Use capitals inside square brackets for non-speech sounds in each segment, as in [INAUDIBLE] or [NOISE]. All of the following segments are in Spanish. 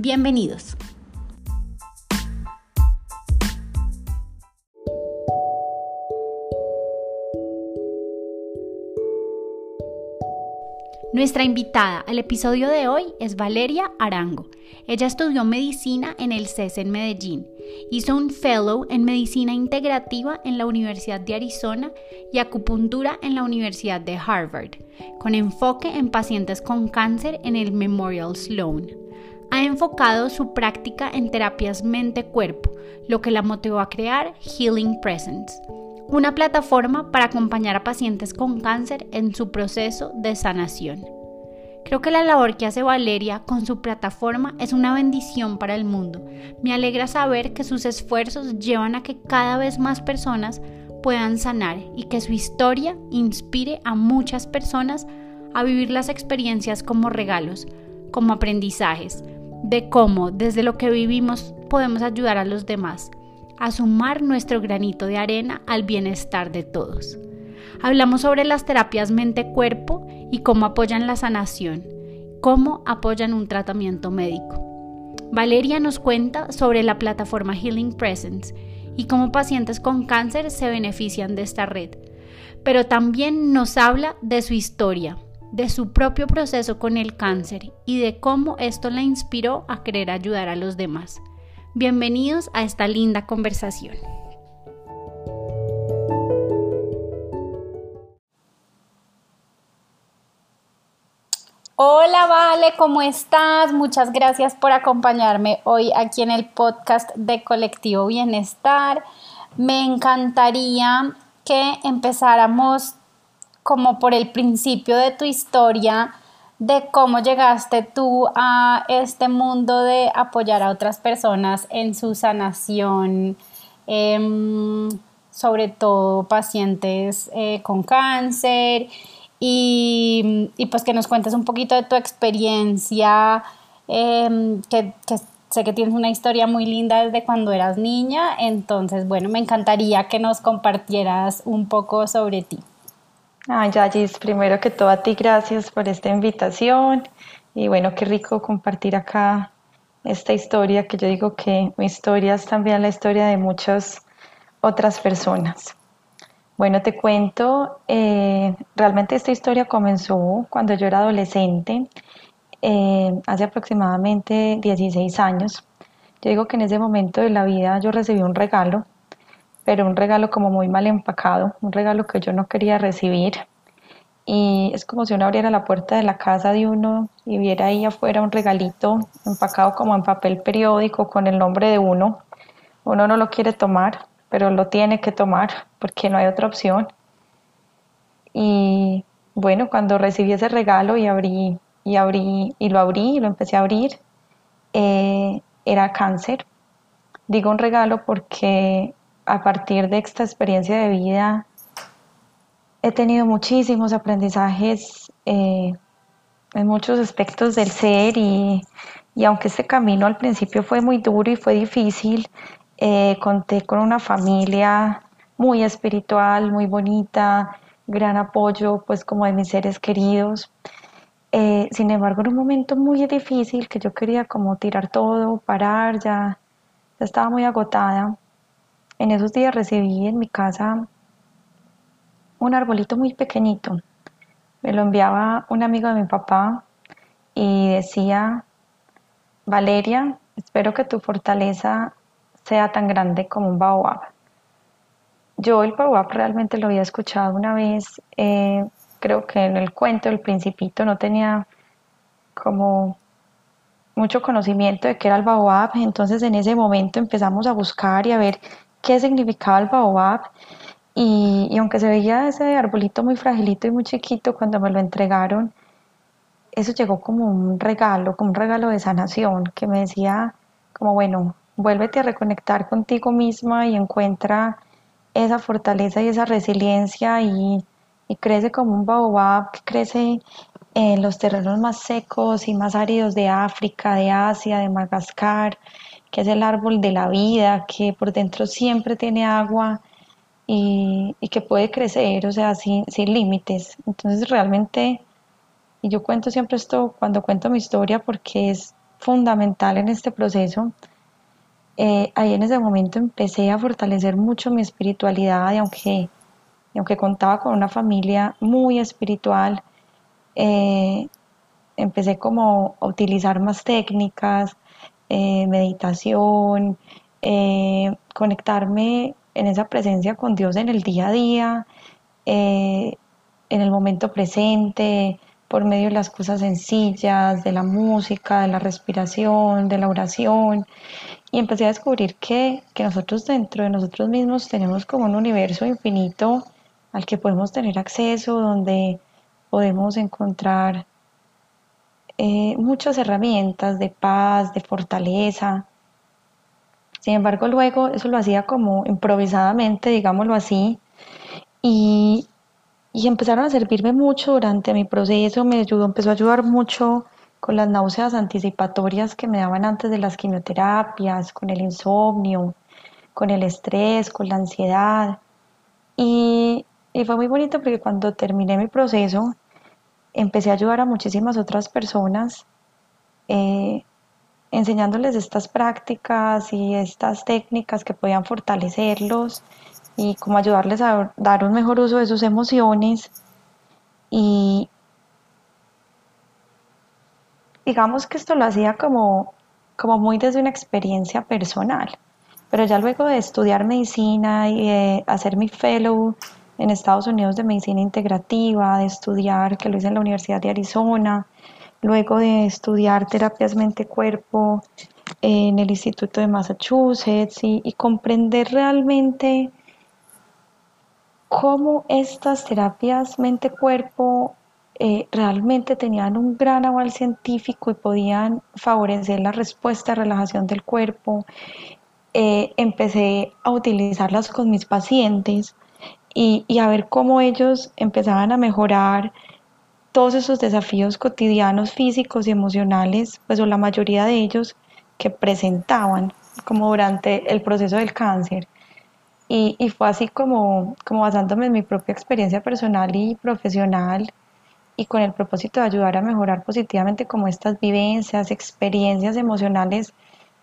Bienvenidos. Nuestra invitada al episodio de hoy es Valeria Arango. Ella estudió medicina en el CES en Medellín, hizo un fellow en medicina integrativa en la Universidad de Arizona y acupuntura en la Universidad de Harvard, con enfoque en pacientes con cáncer en el Memorial Sloan ha enfocado su práctica en terapias mente-cuerpo, lo que la motivó a crear Healing Presence, una plataforma para acompañar a pacientes con cáncer en su proceso de sanación. Creo que la labor que hace Valeria con su plataforma es una bendición para el mundo. Me alegra saber que sus esfuerzos llevan a que cada vez más personas puedan sanar y que su historia inspire a muchas personas a vivir las experiencias como regalos, como aprendizajes, de cómo desde lo que vivimos podemos ayudar a los demás a sumar nuestro granito de arena al bienestar de todos. Hablamos sobre las terapias mente-cuerpo y cómo apoyan la sanación, cómo apoyan un tratamiento médico. Valeria nos cuenta sobre la plataforma Healing Presence y cómo pacientes con cáncer se benefician de esta red, pero también nos habla de su historia, de su propio proceso con el cáncer y de cómo esto la inspiró a querer ayudar a los demás. Bienvenidos a esta linda conversación. Hola, Vale, ¿cómo estás? Muchas gracias por acompañarme hoy aquí en el podcast de Colectivo Bienestar. Me encantaría que empezáramos como por el principio de tu historia, de cómo llegaste tú a este mundo de apoyar a otras personas en su sanación, em, sobre todo pacientes eh, con cáncer, y, pues que nos cuentes un poquito de tu experiencia, em, que, que sé que tienes una historia muy linda desde cuando eras niña, entonces bueno, me encantaría que nos compartieras un poco sobre ti. Ay, Yayis, primero que todo a ti, gracias por esta invitación. Y bueno, qué rico compartir acá esta historia, que yo digo que mi historia es también la historia de muchas otras personas. Bueno, te cuento, eh, realmente esta historia comenzó cuando yo era adolescente, eh, hace aproximadamente 16 años. Yo digo que en ese momento de la vida yo recibí un regalo pero un regalo como muy mal empacado, un regalo que yo no quería recibir. Y es como si uno abriera la puerta de la casa de uno y viera ahí afuera un regalito empacado como en papel periódico con el nombre de uno. Uno no lo quiere tomar, pero lo tiene que tomar porque no hay otra opción. Y bueno, cuando recibí ese regalo y abrí y abrí y lo abrí y lo empecé a abrir, eh, era cáncer. Digo un regalo porque a partir de esta experiencia de vida he tenido muchísimos aprendizajes eh, en muchos aspectos del ser y, aunque este camino al principio fue muy duro y fue difícil, eh, conté con una familia muy espiritual, muy bonita, gran apoyo pues como de mis seres queridos. Eh, sin embargo, en un momento muy difícil que yo quería como tirar todo, parar, ya, ya estaba muy agotada, en esos días recibí en mi casa un arbolito muy pequeñito. Me lo enviaba un amigo de mi papá y decía, Valeria, espero que tu fortaleza sea tan grande como un baobab. Yo el baobab realmente lo había escuchado una vez, eh, creo que en el cuento del principito no tenía como mucho conocimiento de qué era el baobab, entonces en ese momento empezamos a buscar y a ver qué significaba el baobab. Y, aunque se veía ese arbolito muy fragilito y muy chiquito cuando me lo entregaron, eso llegó como un regalo, como un regalo de sanación, que me decía como, bueno, vuélvete a reconectar contigo misma y encuentra esa fortaleza y esa resiliencia y, y crece como un baobab que crece en los terrenos más secos y más áridos de África, de Asia, de Madagascar, que es el árbol de la vida, que por dentro siempre tiene agua y, que puede crecer, o sea, sin, sin límites. Entonces realmente, y yo cuento siempre esto cuando cuento mi historia porque es fundamental en este proceso, eh, ahí en ese momento empecé a fortalecer mucho mi espiritualidad y aunque, aunque contaba con una familia muy espiritual, eh, empecé como a utilizar más técnicas, eh, meditación, conectarme en esa presencia con Dios en el día a día, en el momento presente, por medio de las cosas sencillas, de la música, de la respiración, de la oración. Y empecé a descubrir que, nosotros dentro de nosotros mismos tenemos como un universo infinito al que podemos tener acceso, donde podemos encontrar eh, muchas herramientas de paz, de fortaleza. Sin embargo, luego eso lo hacía como improvisadamente, digámoslo así, y, y empezaron a servirme mucho durante mi proceso, me ayudó, empezó a ayudar mucho con las náuseas anticipatorias que me daban antes de las quimioterapias, con el insomnio, con el estrés, con la ansiedad. Y, fue muy bonito porque cuando terminé mi proceso, empecé a ayudar a muchísimas otras personas, eh, enseñándoles estas prácticas y estas técnicas que podían fortalecerlos y como ayudarles a dar un mejor uso de sus emociones. Y, digamos que esto lo hacía como, como muy desde una experiencia personal, pero ya luego de estudiar medicina y de hacer mi fellow en Estados Unidos de medicina integrativa, de estudiar, que lo hice en la Universidad de Arizona, luego de estudiar terapias mente-cuerpo en el Instituto de Massachusetts y, comprender realmente cómo estas terapias mente-cuerpo eh, realmente tenían un gran aval científico y podían favorecer la respuesta a relajación del cuerpo. Eh, empecé a utilizarlas con mis pacientes y, a ver cómo ellos empezaban a mejorar todos esos desafíos cotidianos físicos y emocionales, pues o la mayoría de ellos que presentaban como durante el proceso del cáncer. Y, y fue así como, como basándome en mi propia experiencia personal y profesional, y con el propósito de ayudar a mejorar positivamente como estas vivencias, experiencias emocionales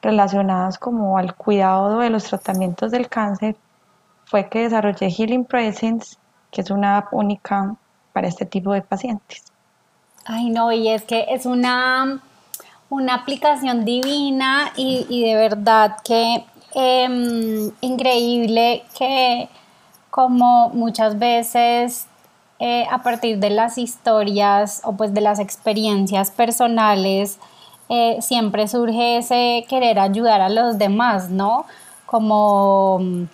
relacionadas como al cuidado de los tratamientos del cáncer, fue que desarrollé Healing Presence, que es una app única para este tipo de pacientes. Ay, no, y es que es una, una aplicación divina y, de verdad que em, increíble que como muchas veces eh, a partir de las historias o pues de las experiencias personales, eh, siempre surge ese querer ayudar a los demás, ¿no? Como,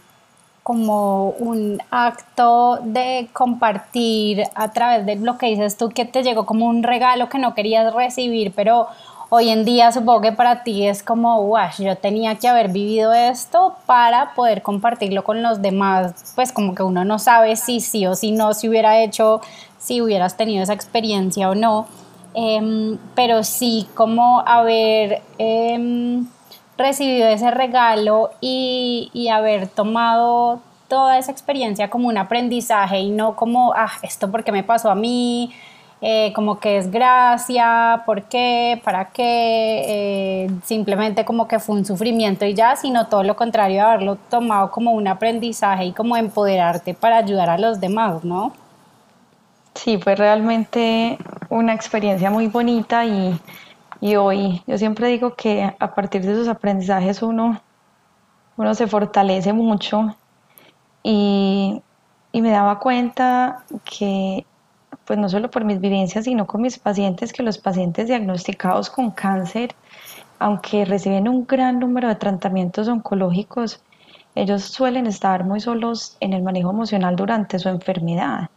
como un acto de compartir a través de lo que dices tú, que te llegó como un regalo que no querías recibir, pero hoy en día supongo que para ti es como, wow, yo tenía que haber vivido esto para poder compartirlo con los demás, pues como que uno no sabe si sí o si no, si hubiera hecho, si hubieras tenido esa experiencia o no, em, pero sí como haber em, recibido ese regalo y, y haber tomado toda esa experiencia como un aprendizaje y no como, ah, esto porque me pasó a mí, eh, como que es gracia, por qué, para qué, eh, simplemente como que fue un sufrimiento y ya, sino todo lo contrario, haberlo tomado como un aprendizaje y como empoderarte para ayudar a los demás, ¿no? Sí, fue realmente una experiencia muy bonita y, y hoy yo siempre digo que a partir de esos aprendizajes uno, uno se fortalece mucho y, y me daba cuenta que pues no solo por mis vivencias, sino con mis pacientes, que los pacientes diagnosticados con cáncer, aunque reciben un gran número de tratamientos oncológicos, ellos suelen estar muy solos en el manejo emocional durante su enfermedad.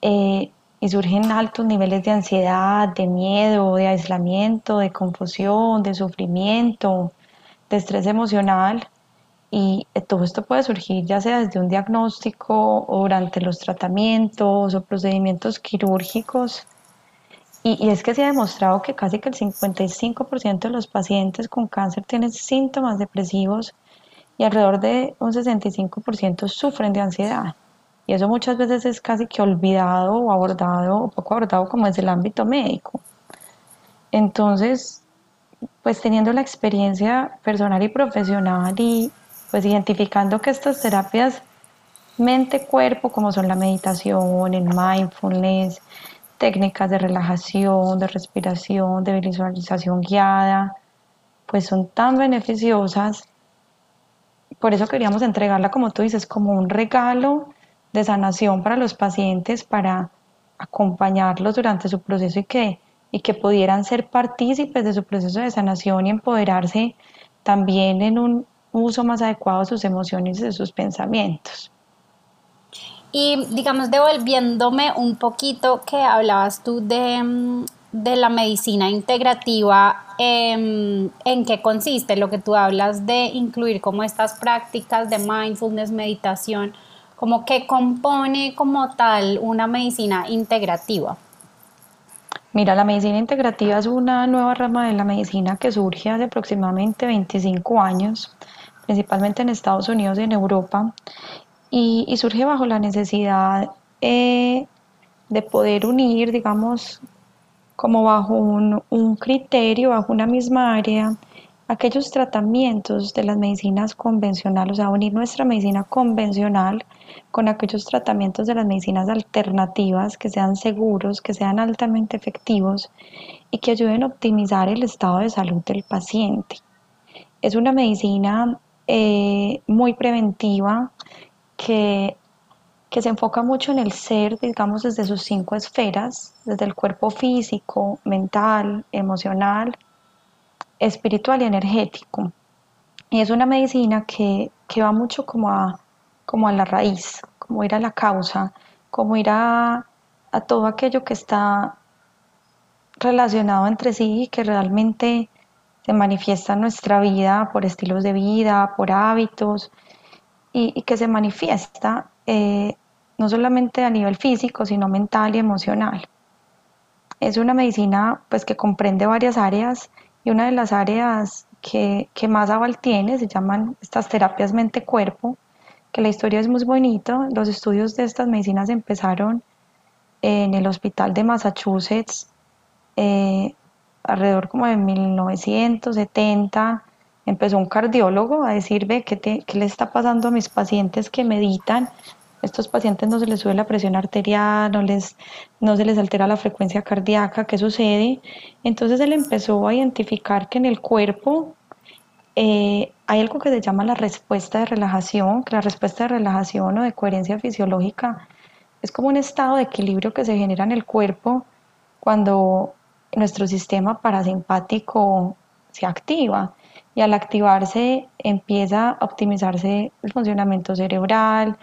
Eh, y surgen altos niveles de ansiedad, de miedo, de aislamiento, de confusión, de sufrimiento, de estrés emocional. Y todo esto puede surgir ya sea desde un diagnóstico o durante los tratamientos o procedimientos quirúrgicos. Y, es que se ha demostrado que casi que el 55% de los pacientes con cáncer tienen síntomas depresivos y alrededor de un 65% sufren de ansiedad. Y eso muchas veces es casi que olvidado o abordado o poco abordado como es el ámbito médico. Entonces, pues teniendo la experiencia personal y profesional y pues identificando que estas terapias mente-cuerpo, como son la meditación, el mindfulness, técnicas de relajación, de respiración, de visualización guiada, pues son tan beneficiosas. Por eso queríamos entregarla, como tú dices, como un regalo de sanación para los pacientes, para acompañarlos durante su proceso y que, y que pudieran ser partícipes de su proceso de sanación y empoderarse también en un uso más adecuado de sus emociones y de sus pensamientos. Y digamos, devolviéndome un poquito que hablabas tú de, de la medicina integrativa, em, ¿en qué consiste? Lo que tú hablas de incluir como estas prácticas de mindfulness, meditación, como que compone como tal una medicina integrativa. Mira, la medicina integrativa es una nueva rama de la medicina que surge hace aproximadamente 25 años, principalmente en Estados Unidos y en Europa, y, surge bajo la necesidad eh, de poder unir, digamos, como bajo un, un criterio, bajo una misma área, aquellos tratamientos de las medicinas convencionales, o sea, unir nuestra medicina convencional con aquellos tratamientos de las medicinas alternativas que sean seguros, que sean altamente efectivos y que ayuden a optimizar el estado de salud del paciente. Es una medicina eh, muy preventiva que, que se enfoca mucho en el ser, digamos, desde sus cinco esferas, desde el cuerpo físico, mental, emocional espiritual y energético. Y es una medicina que, va mucho como a, como a la raíz, como ir a la causa, como ir a, todo aquello que está relacionado entre sí y que realmente se manifiesta en nuestra vida por estilos de vida, por hábitos y, que se manifiesta eh, no solamente a nivel físico, sino mental y emocional. Es una medicina pues que comprende varias áreas y una de las áreas que, más aval tiene se llaman estas terapias mente-cuerpo, que la historia es muy bonita. Los estudios de estas medicinas empezaron en el hospital de Massachusetts eh, alrededor como de 1970. Empezó un cardiólogo a decir, ve, ¿qué, ¿qué le está pasando a mis pacientes que meditan? Estos pacientes no se les sube la presión arterial, no, les, no se les altera la frecuencia cardíaca, ¿qué sucede? Entonces él empezó a identificar que en el cuerpo eh, hay algo que se llama la respuesta de relajación, que la respuesta de relajación o de coherencia fisiológica es como un estado de equilibrio que se genera en el cuerpo cuando nuestro sistema parasimpático se activa y al activarse empieza a optimizarse el funcionamiento cerebral,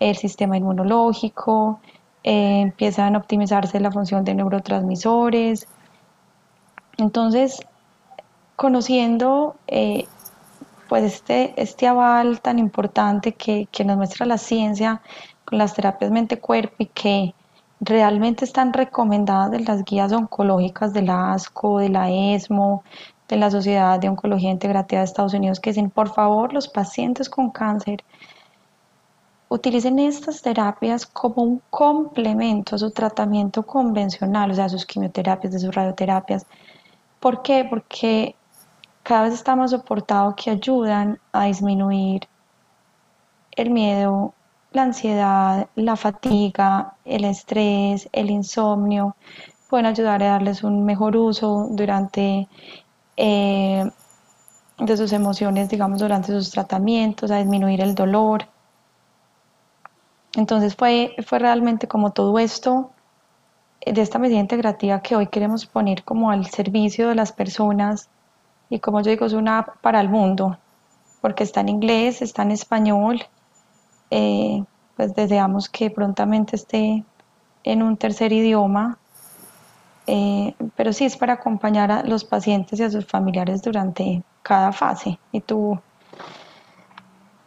el sistema inmunológico, eh, empiezan a optimizarse la función de neurotransmisores. Entonces, conociendo eh, pues este, este aval tan importante que, que nos muestra la ciencia con las terapias mente-cuerpo y que realmente están recomendadas en las guías oncológicas de la ASCO, de la ESMO, de la Sociedad de Oncología Integrativa de Estados Unidos, que dicen, por favor, los pacientes con cáncer utilicen estas terapias como un complemento a su tratamiento convencional, o sea, sus quimioterapias, de sus radioterapias. ¿Por qué? Porque cada vez está más soportado que ayudan a disminuir el miedo, la ansiedad, la fatiga, el estrés, el insomnio. Pueden ayudar a darles un mejor uso durante eh, de sus emociones, digamos, durante sus tratamientos, a disminuir el dolor. Entonces fue, fue realmente como todo esto eh, de esta medida integrativa que hoy queremos poner como al servicio de las personas. Y como yo digo es una para el mundo porque está en inglés, está en español, eh, pues deseamos que prontamente esté en un tercer idioma, eh, pero sí es para acompañar a los pacientes y a sus familiares durante cada fase. Y tú,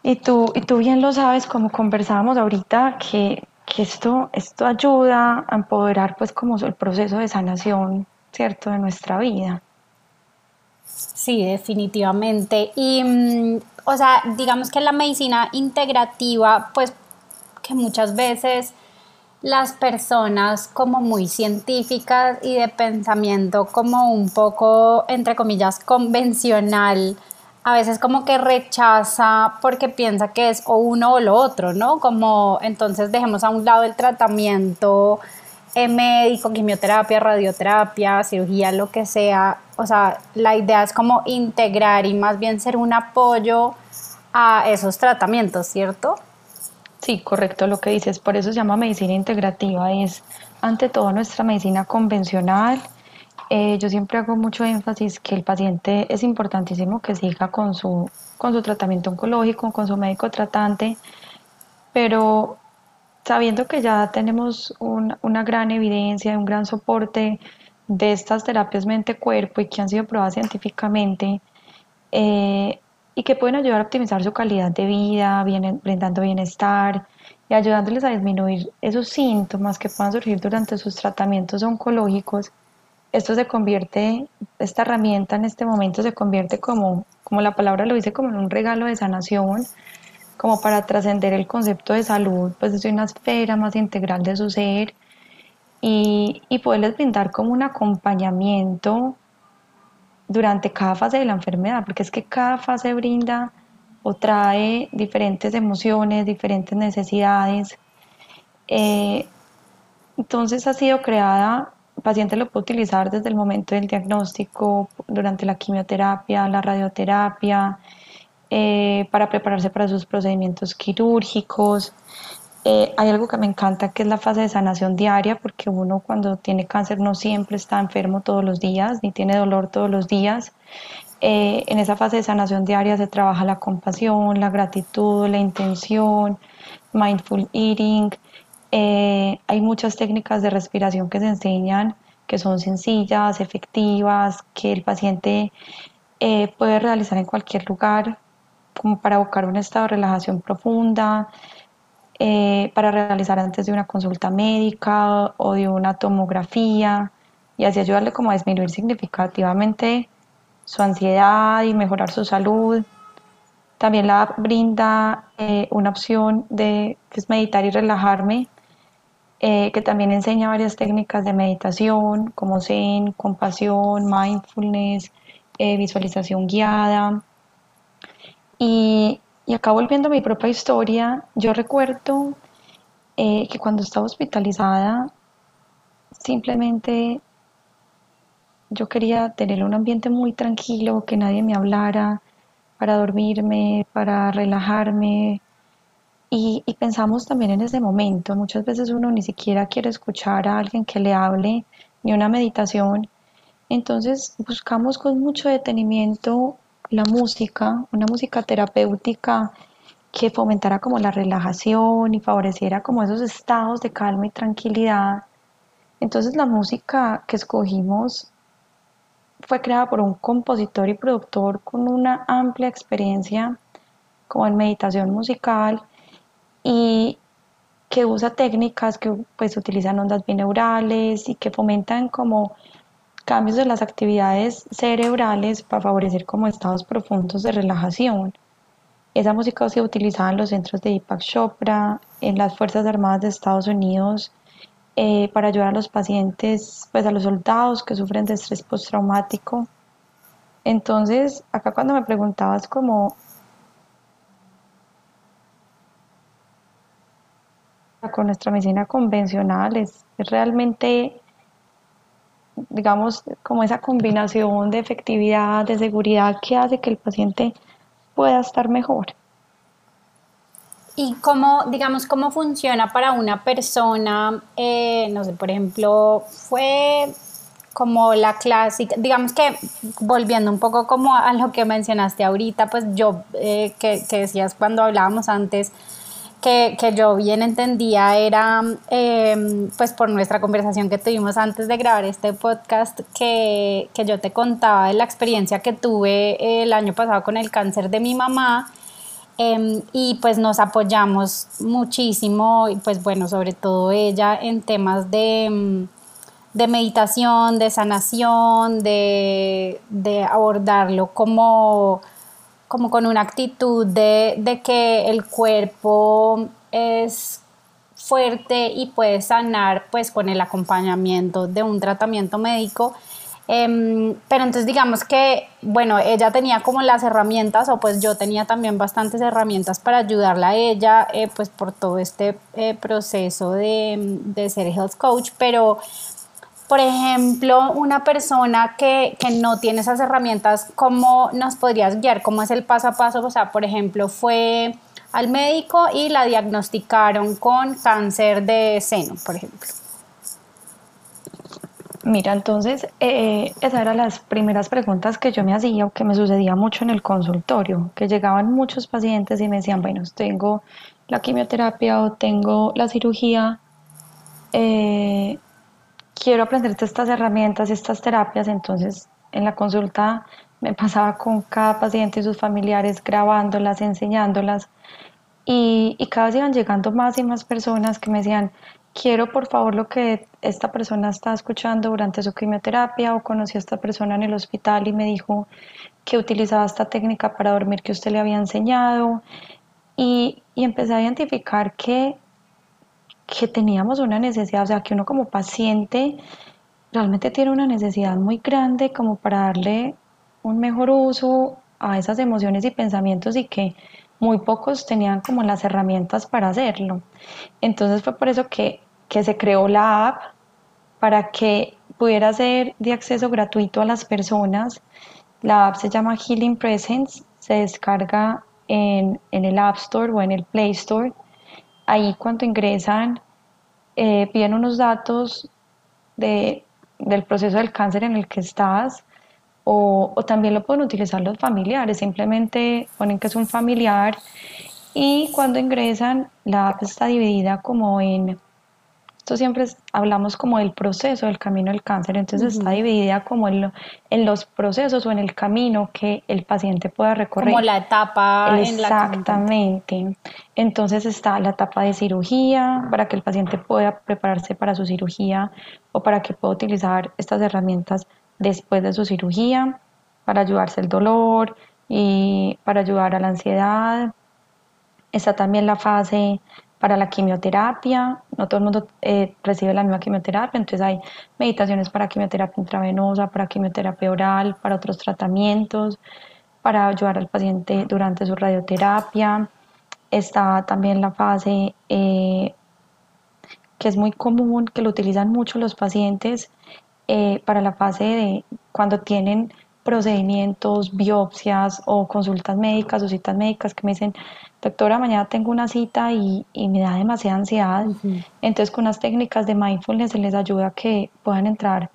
y tú, y tú bien lo sabes, como conversábamos ahorita, que, que esto, esto ayuda a empoderar pues como el proceso de sanación, ¿cierto?, de nuestra vida. Sí, definitivamente. Y, mm, o sea, digamos que la medicina integrativa, pues que muchas veces las personas como muy científicas y de pensamiento como un poco, entre comillas, convencional, a veces como que rechaza porque piensa que es o uno o lo otro, ¿no? Como entonces dejemos a un lado el tratamiento eh, médico, quimioterapia, radioterapia, cirugía, lo que sea. O sea, la idea es como integrar y más bien ser un apoyo a esos tratamientos, ¿cierto? Sí, correcto lo que dices. Por eso se llama medicina integrativa. Es ante todo nuestra medicina convencional. Eh, yo siempre hago mucho énfasis que el paciente es importantísimo que siga con su, con su tratamiento oncológico, con su médico tratante, pero sabiendo que ya tenemos una gran evidencia, un gran soporte de estas terapias mente-cuerpo y que han sido probadas científicamente eh, y que pueden ayudar a optimizar su calidad de vida, brindando bienestar y ayudándoles a disminuir esos síntomas que puedan surgir durante sus tratamientos oncológicos, esto se convierte, esta herramienta en este momento se convierte como, como la palabra lo dice, como en un regalo de sanación, como para trascender el concepto de salud, pues es una esfera más integral de su ser y, y poderles brindar como un acompañamiento durante cada fase de la enfermedad, porque es que cada fase brinda o trae diferentes emociones, diferentes necesidades. Eh, entonces ha sido creada, paciente lo puede utilizar desde el momento del diagnóstico, durante la quimioterapia, la radioterapia, eh, para prepararse para sus procedimientos quirúrgicos. Eh, hay algo que me encanta que es la fase de sanación diaria, porque uno cuando tiene cáncer no siempre está enfermo todos los días, ni tiene dolor todos los días. Eh, en esa fase de sanación diaria se trabaja la compasión, la gratitud, la intención, mindful eating. Hay muchas técnicas de respiración que se enseñan que son sencillas, efectivas, que el paciente puede realizar en cualquier lugar como para buscar un estado de relajación profunda, eh, para realizar antes de una consulta médica o de una tomografía y así ayudarle como a disminuir significativamente su ansiedad y mejorar su salud. También la brinda eh, una opción de meditar y relajarme, eh, que también enseña varias técnicas de meditación como Zen, compasión, mindfulness, visualización guiada. Y, acá volviendo a mi propia historia, yo recuerdo eh, que cuando estaba hospitalizada, simplemente yo quería tener un ambiente muy tranquilo, que nadie me hablara, para dormirme, para relajarme. Y, pensamos también en ese momento, muchas veces uno ni siquiera quiere escuchar a alguien que le hable, ni una meditación. Entonces buscamos con mucho detenimiento la música, una música terapéutica que fomentara como la relajación y favoreciera como esos estados de calma y tranquilidad. Entonces la música que escogimos fue creada por un compositor y productor con una amplia experiencia como en meditación musical y que usa técnicas que pues utilizan ondas binaurales y que fomentan como cambios de las actividades cerebrales para favorecer como estados profundos de relajación. Esa música se utilizaba en los centros de Deepak Chopra, en las Fuerzas Armadas de Estados Unidos, eh, para ayudar a los pacientes, pues a los soldados que sufren de estrés postraumático. Entonces, acá cuando me preguntabas como con nuestra medicina convencional es realmente digamos, como esa combinación de efectividad, de seguridad que hace que el paciente pueda estar mejor. ¿Y cómo, digamos, cómo funciona para una persona, eh, no sé, por ejemplo, fue como la clásica, digamos que volviendo un poco como a lo que mencionaste ahorita, pues yo, eh, que, que decías cuando hablábamos antes, que, que, yo bien entendía era, em, pues por nuestra conversación que tuvimos antes de grabar este podcast, que, que, yo te contaba de la experiencia que tuve el año pasado con el cáncer de mi mamá. Em, y pues nos apoyamos muchísimo, y pues bueno, sobre todo ella en temas de, em, de meditación, de sanación, de, de abordarlo como como con una actitud de, que el cuerpo es fuerte y puede sanar pues con el acompañamiento de un tratamiento médico. Em, pero entonces digamos que, bueno, ella tenía como las herramientas o pues yo tenía también bastantes herramientas para ayudarla a ella eh, pues por todo este eh, proceso de, de, ser health coach, pero por ejemplo, una persona que, que, no tiene esas herramientas, ¿cómo nos podrías guiar? ¿Cómo es el paso a paso? O sea, por ejemplo, fue al médico y la diagnosticaron con cáncer de seno, por ejemplo. Mira, entonces, eh, esas eran las primeras preguntas que yo me hacía o que me sucedía mucho en el consultorio, que llegaban muchos pacientes y me decían, bueno, tengo la quimioterapia o tengo la cirugía, eh, quiero aprender estas herramientas estas terapias, entonces en la consulta me pasaba con cada paciente y sus familiares grabándolas, enseñándolas y, y cada vez iban llegando más y más personas que me decían, quiero por favor lo que esta persona está escuchando durante su quimioterapia o conocí a esta persona en el hospital y me dijo que utilizaba esta técnica para dormir que usted le había enseñado y, y empecé a identificar que que teníamos una necesidad, o sea, que uno como paciente realmente tiene una necesidad muy grande como para darle un mejor uso a esas emociones y pensamientos y que muy pocos tenían como las herramientas para hacerlo. Entonces fue por eso que, que se creó la app para que pudiera ser de acceso gratuito a las personas. La app se llama Healing Presence, se descarga en, en el App Store o en el Play Store ahí cuando ingresan eh, piden unos datos de, del proceso del cáncer en el que estás o, o, también lo pueden utilizar los familiares, simplemente ponen que es un familiar y cuando ingresan la app está dividida como en esto siempre hablamos como del proceso del camino del cáncer, entonces está dividida como en, en, los procesos o en el camino que el paciente pueda recorrer. Como la etapa Exactamente. En la entonces está la etapa de cirugía para que el paciente pueda prepararse para su cirugía o para que pueda utilizar estas herramientas después de su cirugía para ayudarse el dolor y para ayudar a la ansiedad. Está también la fase para la quimioterapia, no todo el mundo eh, recibe la misma quimioterapia, entonces hay meditaciones para quimioterapia intravenosa, para quimioterapia oral, para otros tratamientos, para ayudar al paciente durante su radioterapia. Está también la fase eh, que es muy común, que lo utilizan mucho los pacientes eh, para la fase de cuando tienen procedimientos, biopsias o consultas médicas o citas médicas que me dicen, doctora, mañana tengo una cita y, me da demasiada ansiedad. Entonces con las técnicas de mindfulness se les ayuda a que puedan entrar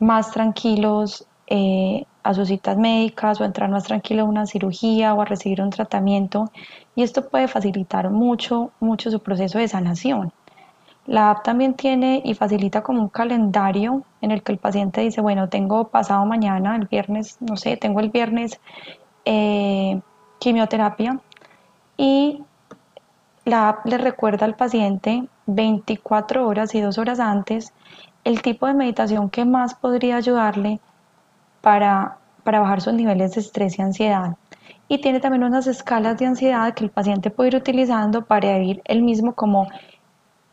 más tranquilos eh, a sus citas médicas o entrar más tranquilos a una cirugía o a recibir un tratamiento. Y esto puede facilitar mucho, mucho su proceso de sanación. La app también tiene y facilita como un calendario en el que el paciente dice, bueno, tengo pasado mañana, el viernes, no sé, tengo el viernes eh, quimioterapia y la app le recuerda al paciente 24 horas y 2 horas antes el tipo de meditación que más podría ayudarle para, para bajar sus niveles de estrés y ansiedad. Y tiene también unas escalas de ansiedad que el paciente puede ir utilizando para ir el mismo como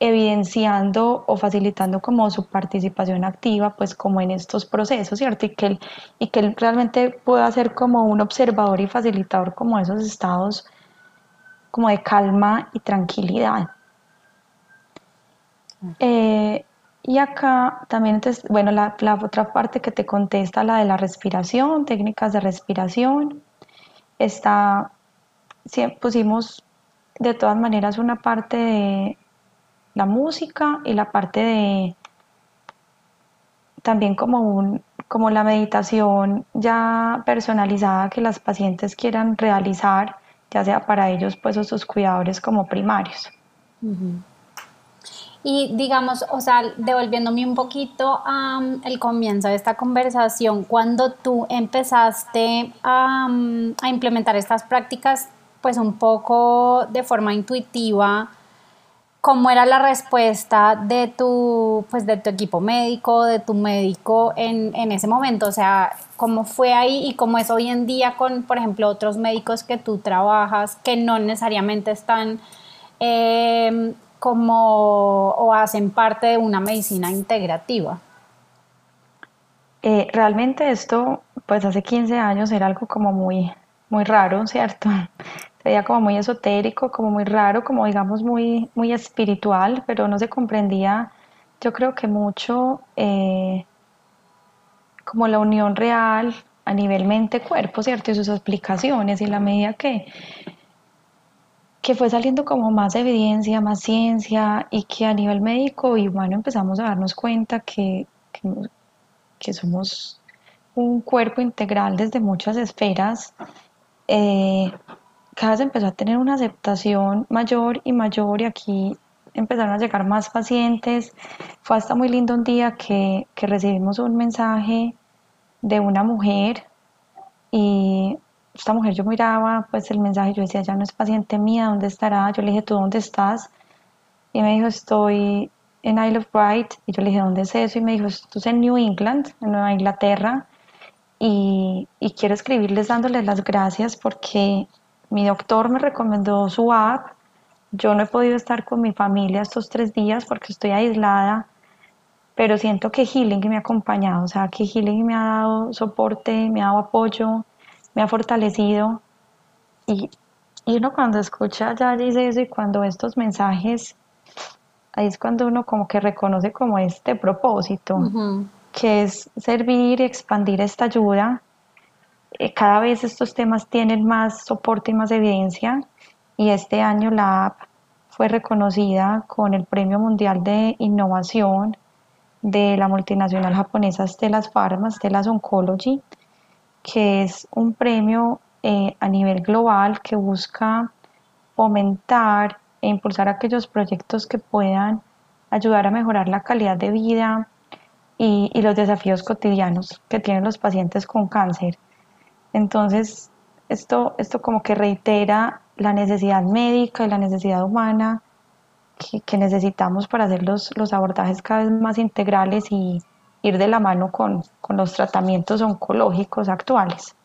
evidenciando o facilitando como su participación activa, pues como en estos procesos, ¿cierto? Y que él, y que él realmente pueda ser como un observador y facilitador como esos estados como de calma y tranquilidad. Eh, y acá también, entonces, bueno, la, la, otra parte que te contesta, la de la respiración, técnicas de respiración, está, pusimos de todas maneras una parte de, la música y la parte de también como un como la meditación ya personalizada que las pacientes quieran realizar ya sea para ellos pues o sus cuidadores como primarios. Y digamos, o sea, devolviéndome un poquito al comienzo de esta conversación, cuando tú empezaste a, a implementar estas prácticas, pues un poco de forma intuitiva, ¿Cómo era la respuesta de tu, pues de tu equipo médico, de tu médico en, en, ese momento? O sea, ¿cómo fue ahí y cómo es hoy en día con, por ejemplo, otros médicos que tú trabajas que no necesariamente están em, como o hacen parte de una medicina integrativa? Eh, realmente esto, pues hace 15 años era algo como muy, muy raro, ¿cierto? Veía como muy esotérico, como muy raro, como digamos muy, muy espiritual, pero no se comprendía, yo creo que mucho eh, como la unión real a nivel mente-cuerpo, ¿cierto? Y sus explicaciones y la medida que, que fue saliendo como más evidencia, más ciencia y que a nivel médico y humano empezamos a darnos cuenta que, que, somos un cuerpo integral desde muchas esferas. Eh, cada vez empezó a tener una aceptación mayor y mayor y aquí empezaron a llegar más pacientes. Fue hasta muy lindo un día que, que recibimos un mensaje de una mujer y esta mujer yo miraba pues el mensaje, yo decía, ya no es paciente mía, ¿dónde estará? Yo le dije, ¿tú dónde estás? Y me dijo, estoy en Isle of Wight. Y yo le dije, ¿dónde es eso? Y me dijo, esto es en New England, en Nueva Inglaterra. Y, y quiero escribirles dándoles las gracias porque mi doctor me recomendó su app. Yo no he podido estar con mi familia estos tres días porque estoy aislada, pero siento que Healing me ha acompañado, o sea, que Healing me ha dado soporte, me ha dado apoyo, me ha fortalecido. Y, uno cuando escucha ya dice eso y cuando estos mensajes, ahí es cuando uno como que reconoce como este propósito, que es servir y expandir esta ayuda eh, cada vez estos temas tienen más soporte y más evidencia y este año la app fue reconocida con el Premio Mundial de Innovación de la multinacional japonesa Stellas Pharma, Stellas Oncology, que es un premio eh, a nivel global que busca fomentar e impulsar aquellos proyectos que puedan ayudar a mejorar la calidad de vida y los desafíos cotidianos que tienen los pacientes con cáncer. Entonces, esto, esto como que reitera la necesidad médica y la necesidad humana que, necesitamos para hacer los, los, abordajes cada vez más integrales y ir de la mano con, los tratamientos oncológicos actuales.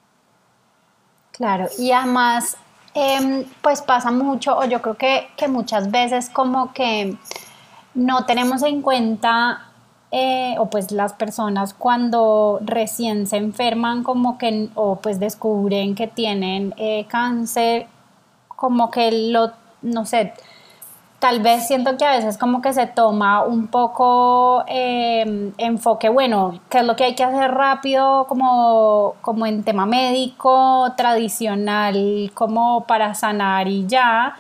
Claro, y además, em, pues pasa mucho, o yo creo que, que muchas veces como que no tenemos en cuenta eh, o pues las personas cuando recién se enferman como que o pues descubren que tienen eh, cáncer como que lo no sé tal vez siento que a veces como que se toma un poco em, enfoque bueno qué es lo que hay que hacer rápido como como en tema médico tradicional como para sanar y ya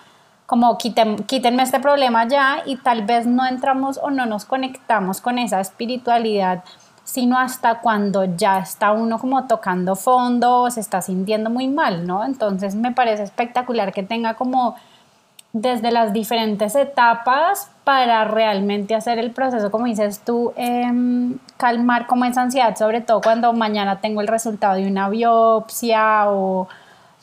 como quítenme este problema ya y tal vez no entramos o no nos conectamos con esa espiritualidad, sino hasta cuando ya está uno como tocando fondo se está sintiendo muy mal, ¿no? Entonces me parece espectacular que tenga como desde las diferentes etapas para realmente hacer el proceso, como dices tú, em, calmar como esa ansiedad, sobre todo cuando mañana tengo el resultado de una biopsia o,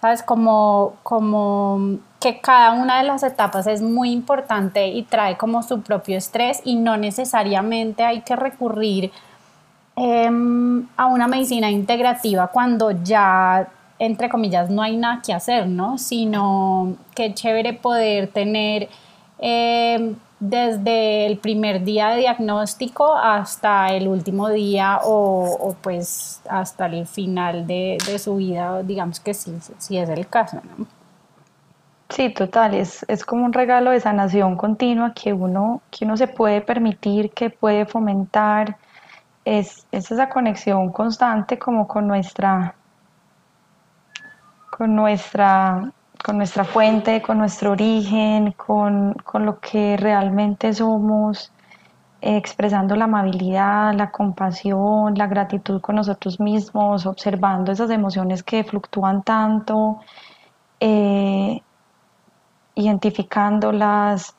¿sabes? Como, como que cada una de las etapas es muy importante y trae como su propio estrés y no necesariamente hay que recurrir em, a una medicina integrativa cuando ya, entre comillas, no hay nada que hacer, ¿no? Sino que chévere poder tener em, desde el primer día de diagnóstico hasta el último día o, pues hasta el final de, de, su vida, digamos que sí, sí es el caso. Sí, total, es, es como un regalo de sanación continua que uno, que uno se puede permitir, que puede fomentar, es, esa conexión constante como con nuestra, con nuestra, con nuestra fuente, con nuestro origen, con, con lo que realmente somos, expresando la amabilidad, la compasión, la gratitud con nosotros mismos, observando esas emociones que fluctúan tanto eh, identificándolas,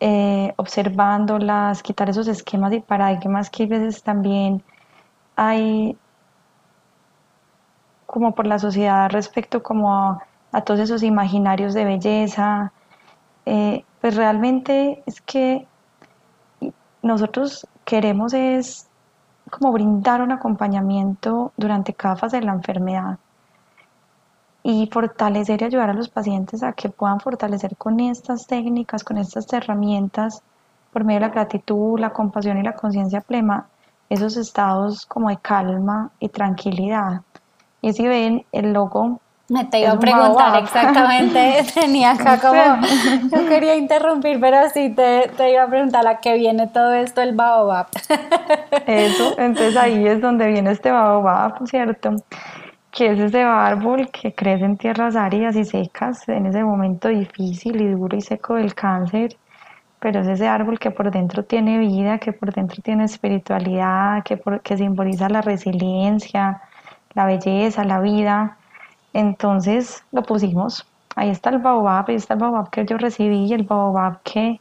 eh, observándolas, quitar esos esquemas y paradigmas que a veces también hay como por la sociedad respecto como a, todos esos imaginarios de belleza. Eh, pues realmente es que nosotros queremos es como brindar un acompañamiento durante cada fase de la enfermedad y fortalecer y ayudar a los pacientes a que puedan fortalecer con estas técnicas, con estas herramientas, por medio de la gratitud, la compasión y la conciencia plena, esos estados como de calma y tranquilidad. Y si ven, el logo me te iba a preguntar exactamente, [LAUGHS] tenía acá como, no [LAUGHS] quería interrumpir, pero sí te, te, iba a preguntar a qué viene todo esto, el baobab. [LAUGHS] Eso, entonces ahí es donde viene este baobab, ¿cierto? Que es ese árbol que crece en tierras áridas y secas, en ese momento difícil y duro y seco del cáncer, pero es ese árbol que por dentro tiene vida, que por dentro tiene espiritualidad, que, que simboliza la resiliencia, la belleza, la vida entonces lo pusimos. Ahí está el baobab, ahí está el baobab que yo recibí y el baobab que,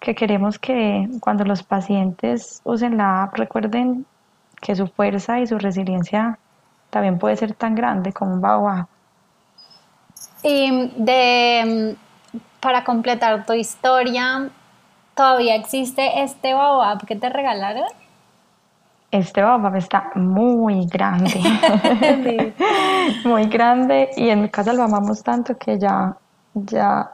que queremos que cuando los pacientes usen la app recuerden que su fuerza y su resiliencia también puede ser tan grande como un baobab. Y de, para completar tu historia, ¿todavía existe este baobab que te regalaron? Este baobab está muy grande, [LAUGHS] [LAUGHS] muy grande. Y en mi casa lo amamos tanto que ya, ya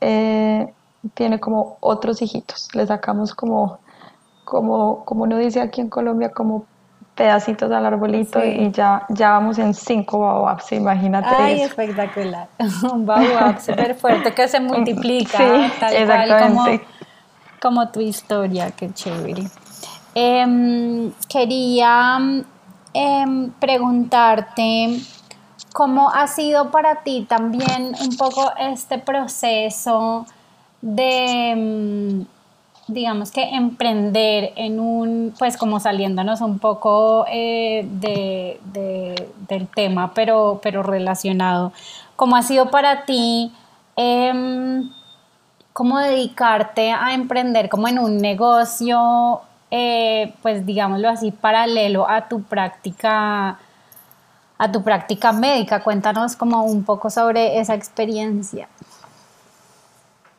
eh, tiene como otros hijitos, le sacamos como, como, como uno dice aquí en Colombia, como pedacitos al arbolito y ya, ya vamos en cinco baobabs, imagínate Ay, espectacular, [LAUGHS] un baobab súper fuerte que se multiplica, tal cual como, como tu historia, qué chévere. Em, quería em, preguntarte cómo ha sido para ti también un poco este proceso de, em, digamos que emprender en un, pues como saliéndonos un poco eh, de, del tema, pero, pero relacionado. ¿Cómo ha sido para ti? cómo dedicarte a emprender como en un negocio eh, pues digámoslo así, paralelo a tu práctica a tu práctica médica. Cuéntanos como un poco sobre esa experiencia.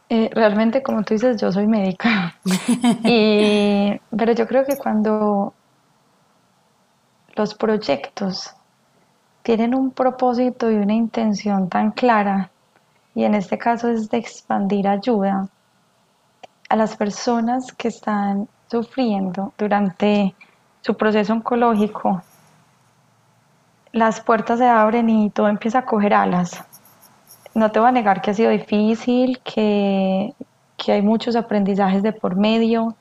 Eh, realmente, como tú dices, yo soy médica. [LAUGHS] pero yo creo que cuando los proyectos tienen un propósito y una intención tan clara, y en este caso es de expandir ayuda a las personas que están sufriendo durante su proceso oncológico, las puertas se abren y todo empieza a coger alas. No te voy a negar que ha sido difícil, que, que hay muchos aprendizajes de por medio,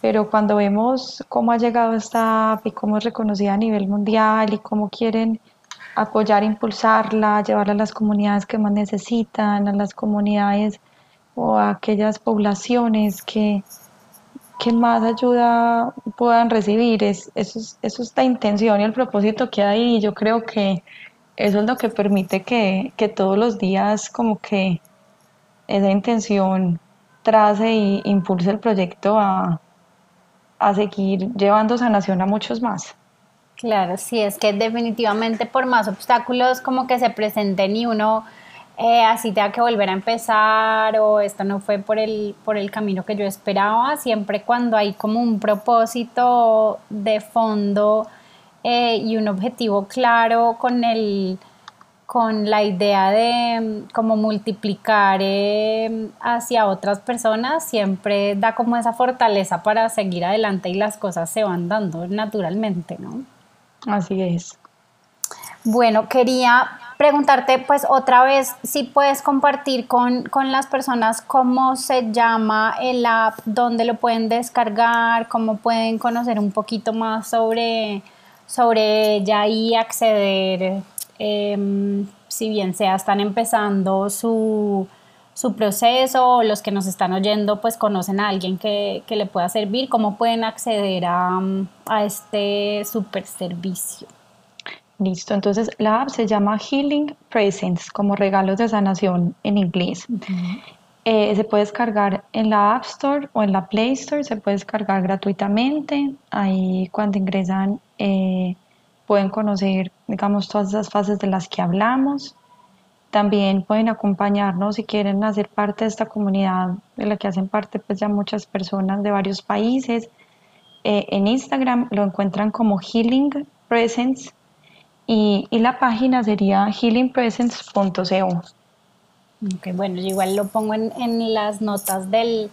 pero cuando vemos cómo ha llegado esta app y cómo es reconocida a nivel mundial y cómo quieren apoyar, impulsarla, llevarla a las comunidades que más necesitan, a las comunidades o a aquellas poblaciones que, que más ayuda puedan recibir. Es, eso, es, eso es la intención y el propósito que hay y yo creo que eso es lo que permite que, que todos los días como que esa intención trace e impulse el proyecto a, a seguir llevando sanación a muchos más. Claro, sí, es que definitivamente por más obstáculos como que se presenten y uno eh, así tenga que volver a empezar o esto no fue por el, por el camino que yo esperaba, siempre cuando hay como un propósito de fondo eh, y un objetivo claro con el con la idea de mm, como multiplicar eh, hacia otras personas, siempre da como esa fortaleza para seguir adelante y las cosas se van dando naturalmente, ¿no? Así es. Bueno, quería preguntarte pues otra vez si puedes compartir con, las personas cómo se llama el app, dónde lo pueden descargar, cómo pueden conocer un poquito más sobre, sobre ella y acceder, em, si bien sea están empezando su, su proceso o los que nos están oyendo pues conocen a alguien que, que le pueda servir, cómo pueden acceder a, a este super servicio. Listo, entonces la app se llama Healing Presence, como regalos de sanación en inglés. Eh, se puede descargar en la App Store o en la Play Store, se puede descargar gratuitamente. Ahí cuando ingresan eh, pueden conocer, digamos, todas esas fases de las que hablamos. También pueden acompañarnos si quieren hacer parte de esta comunidad de la que hacen parte pues ya muchas personas de varios países. Eh, en Instagram lo encuentran como Healing Presence y, la página sería healingpresence.co. Okay, bueno, yo igual lo pongo en, las notas del,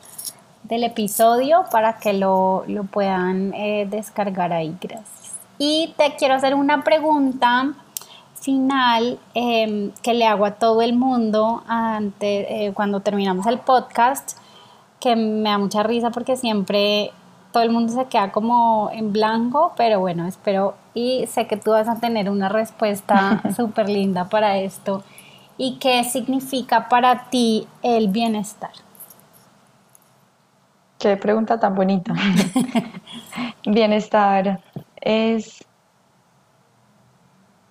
episodio para que lo, puedan eh, descargar ahí. Gracias. Y te quiero hacer una pregunta final em, que le hago a todo el mundo eh, cuando terminamos el podcast, que me da mucha risa porque siempre todo el mundo se queda como en blanco, pero bueno, espero y sé que tú vas a tener una respuesta [LAUGHS] súper linda para esto. ¿Y qué significa para ti el bienestar? Qué pregunta tan bonita. [LAUGHS] bienestar es,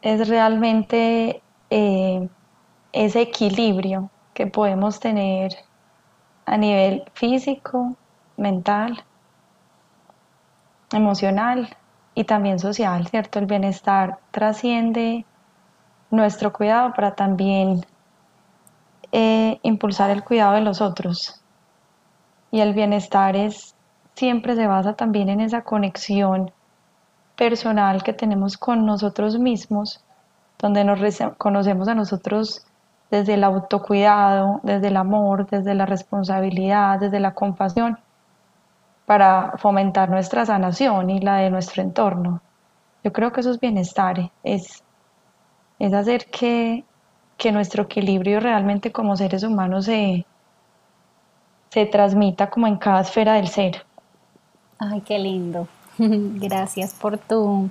es realmente eh, ese equilibrio que podemos tener a nivel físico, mental, emocional y también social, ¿cierto? El bienestar trasciende nuestro cuidado para también eh, impulsar el cuidado de los otros. Y el bienestar es, siempre se basa también en esa conexión personal que tenemos con nosotros mismos, donde nos conocemos a nosotros desde el autocuidado, desde el amor, desde la responsabilidad, desde la compasión para fomentar nuestra sanación y la de nuestro entorno. Yo creo que eso es bienestar, es, es hacer que, nuestro equilibrio realmente como seres humanos se, se transmita como en cada esfera del ser. Ay, qué lindo. [LAUGHS] Gracias por tu,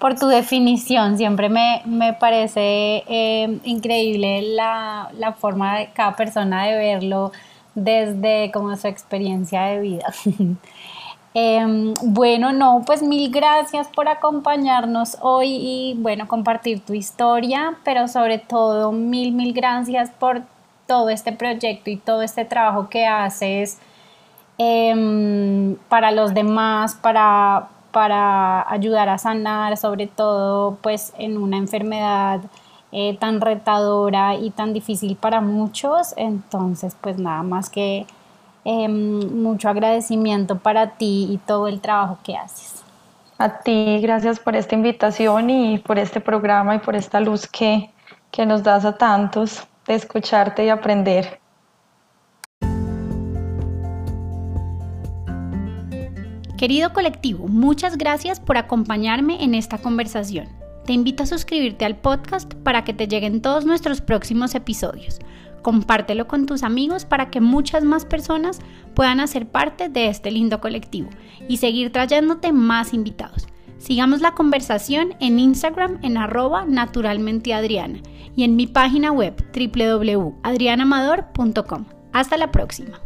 por tu definición. Siempre me, parece eh, increíble la, la, forma de cada persona de verlo, desde como su experiencia de vida. [LAUGHS] Em, bueno, no, pues mil gracias por acompañarnos hoy y bueno, compartir tu historia, pero sobre todo mil, mil gracias por todo este proyecto y todo este trabajo que haces em, para los demás, para, para ayudar a sanar, sobre todo pues en una enfermedad eh, tan retadora y tan difícil para muchos. Entonces, pues nada más que em, mucho agradecimiento para ti y todo el trabajo que haces. A ti, gracias por esta invitación y por este programa y por esta luz que, que nos das a tantos de escucharte y aprender. Querido colectivo, muchas gracias por acompañarme en esta conversación. Te invito a suscribirte al podcast para que te lleguen todos nuestros próximos episodios. Compártelo con tus amigos para que muchas más personas puedan hacer parte de este lindo colectivo y seguir trayéndote más invitados. Sigamos la conversación en Instagram en arroba naturalmenteadriana y en mi página web www.adrianamador.com. Hasta la próxima.